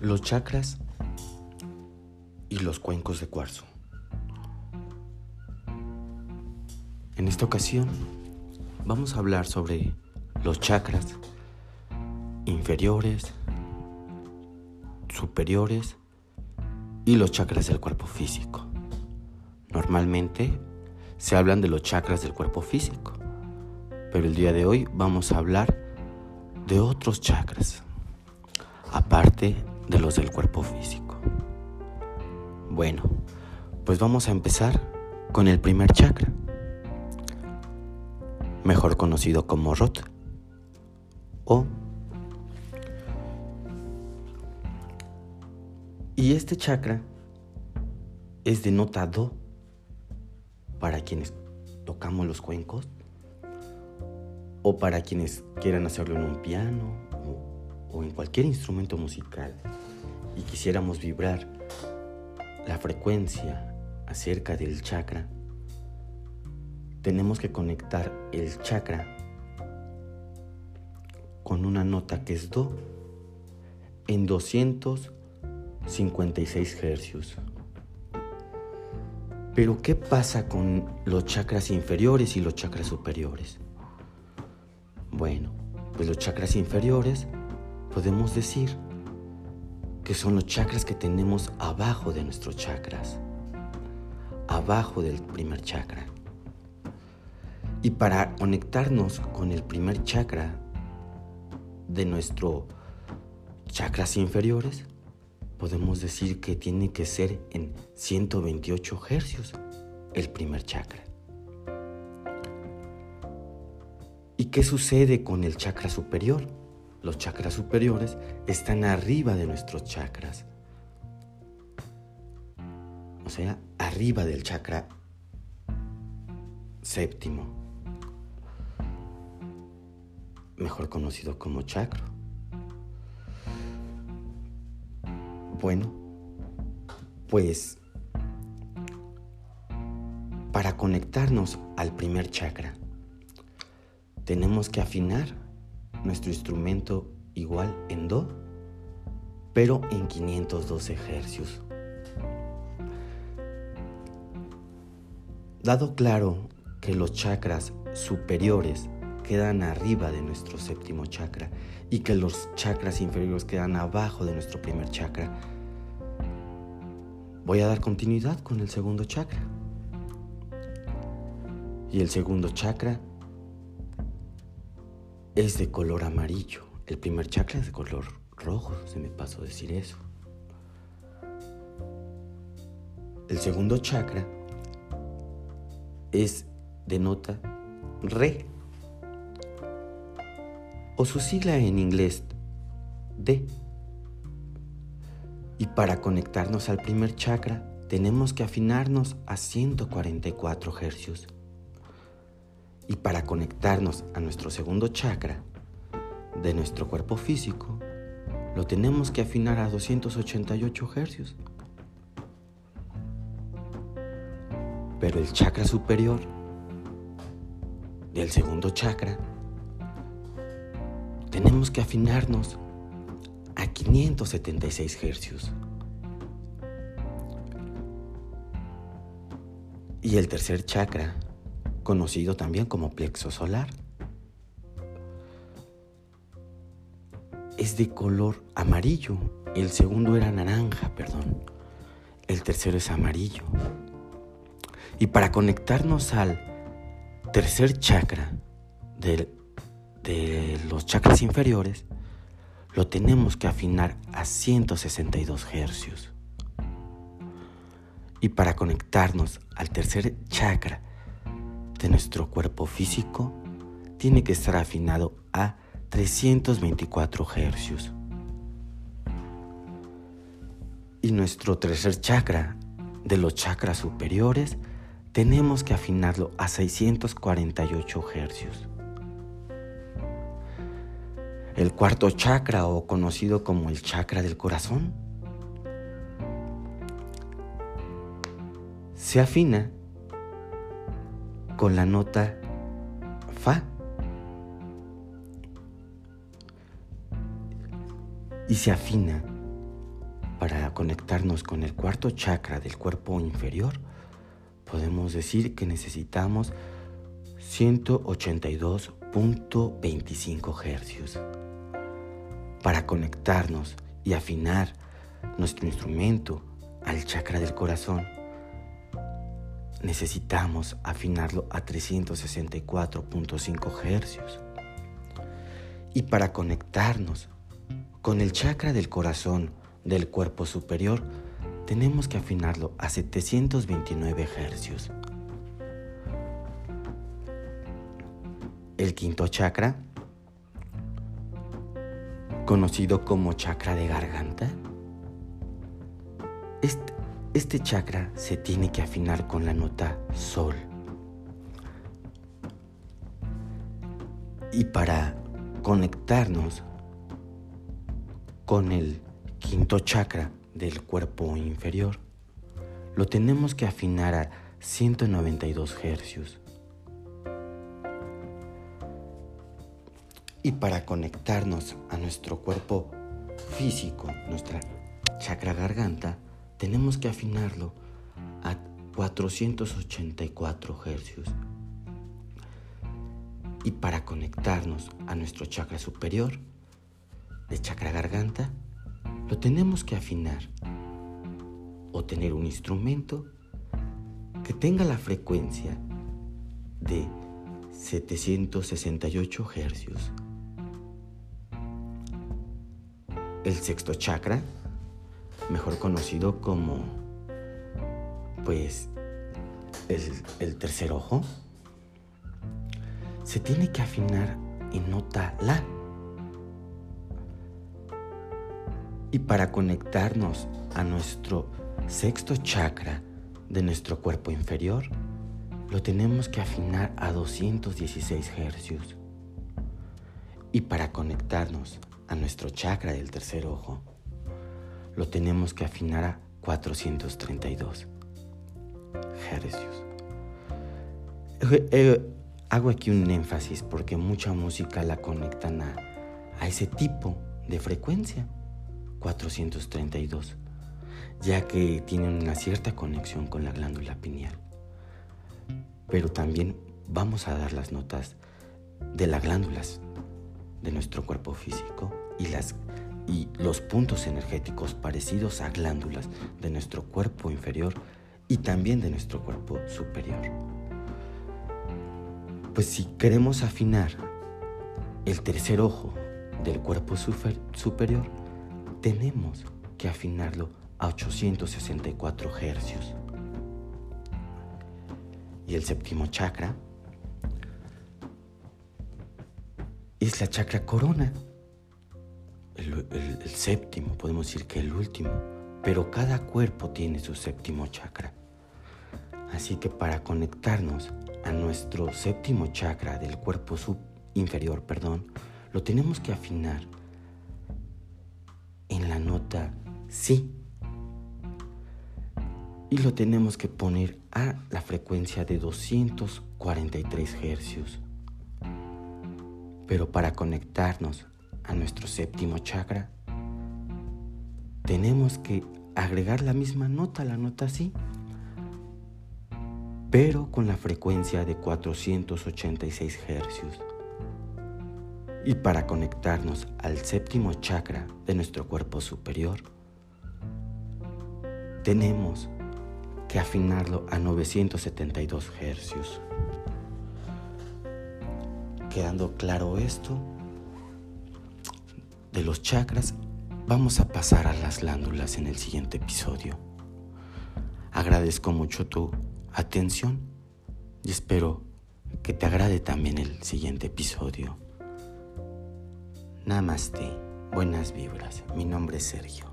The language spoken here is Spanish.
Los chakras y los cuencos de cuarzo. En esta ocasión vamos a hablar sobre los chakras inferiores, superiores y los chakras del cuerpo físico. Normalmente se hablan de los chakras del cuerpo físico, pero el día de hoy vamos a hablar de otros chakras, aparte de los del cuerpo físico. Bueno, pues vamos a empezar con el primer chakra, mejor conocido como Rot o y este chakra es de nota para quienes tocamos los cuencos o para quienes quieran hacerlo en un piano o, o en cualquier instrumento musical y quisiéramos vibrar la frecuencia acerca del chakra, tenemos que conectar el chakra con una nota que es Do en 256 hercios. Pero ¿qué pasa con los chakras inferiores y los chakras superiores? Bueno, pues los chakras inferiores podemos decir que son los chakras que tenemos abajo de nuestros chakras, abajo del primer chakra. Y para conectarnos con el primer chakra de nuestro chakras inferiores, podemos decir que tiene que ser en 128 hercios el primer chakra. ¿Y qué sucede con el chakra superior? Los chakras superiores están arriba de nuestros chakras. O sea, arriba del chakra séptimo, mejor conocido como chakra. Bueno, pues para conectarnos al primer chakra, tenemos que afinar nuestro instrumento igual en Do, pero en 512 hercios. Dado claro que los chakras superiores quedan arriba de nuestro séptimo chakra y que los chakras inferiores quedan abajo de nuestro primer chakra, voy a dar continuidad con el segundo chakra. Y el segundo chakra es de color amarillo. El primer chakra es de color rojo, se me pasó decir eso. El segundo chakra es de nota re o su sigla en inglés D. Y para conectarnos al primer chakra tenemos que afinarnos a 144 hercios. Y para conectarnos a nuestro segundo chakra de nuestro cuerpo físico, lo tenemos que afinar a 288 hercios. Pero el chakra superior del segundo chakra, tenemos que afinarnos a 576 hercios. Y el tercer chakra conocido también como plexo solar. Es de color amarillo. El segundo era naranja, perdón. El tercero es amarillo. Y para conectarnos al tercer chakra de, los chakras inferiores, lo tenemos que afinar a 162 hercios. Y para conectarnos al tercer chakra de nuestro cuerpo físico tiene que estar afinado a 324 hercios. Y nuestro tercer chakra de los chakras superiores tenemos que afinarlo a 648 hercios. El cuarto chakra o conocido como el chakra del corazón se afina con la nota Fa. Y se afina para conectarnos con el cuarto chakra del cuerpo inferior, podemos decir que necesitamos 182.25 Hz. Para conectarnos y afinar nuestro instrumento al chakra del corazón, necesitamos afinarlo a 364.5 Hz. Y para conectarnos con el chakra del corazón del cuerpo superior, tenemos que afinarlo a 729 Hz. El quinto chakra, conocido como chakra de garganta, este chakra se tiene que afinar con la nota sol. Y para conectarnos con el quinto chakra del cuerpo inferior, lo tenemos que afinar a 192 hercios. Y para conectarnos a nuestro cuerpo físico, nuestra chakra garganta, tenemos que afinarlo a 484 hercios. Y para conectarnos a nuestro chakra superior, de chakra garganta, lo tenemos que afinar o tener un instrumento que tenga la frecuencia de 768 hercios. El sexto chakra, mejor conocido como pues el, el tercer ojo, se tiene que afinar en nota la. Y para conectarnos a nuestro sexto chakra de nuestro cuerpo inferior, lo tenemos que afinar a 216 hercios. Y para conectarnos a nuestro chakra del tercer ojo, lo tenemos que afinar a 432 hercios. Eh, eh, hago aquí un énfasis porque mucha música la conectan a, a ese tipo de frecuencia. 432, ya que tienen una cierta conexión con la glándula pineal. Pero también vamos a dar las notas de las glándulas de nuestro cuerpo físico y, las, y los puntos energéticos parecidos a glándulas de nuestro cuerpo inferior y también de nuestro cuerpo superior. Pues si queremos afinar el tercer ojo del cuerpo superior, tenemos que afinarlo a 864 hercios. Y el séptimo chakra es la chakra corona. El, séptimo, podemos decir que el último, pero cada cuerpo tiene su séptimo chakra. Así que para conectarnos a nuestro séptimo chakra del cuerpo sub inferior, perdón, lo tenemos que afinar en la nota Si. Y lo tenemos que poner a la frecuencia de 243 hercios. Pero para conectarnos a nuestro séptimo chakra, tenemos que agregar la misma nota, la nota Si, pero con la frecuencia de 486 hercios. Y para conectarnos al séptimo chakra de nuestro cuerpo superior, tenemos que afinarlo a 972 hercios. Quedando claro esto, de los chakras vamos a pasar a las glándulas en el siguiente episodio. Agradezco mucho tu atención y espero que te agrade también el siguiente episodio. Namaste, buenas vibras. Mi nombre es Sergio.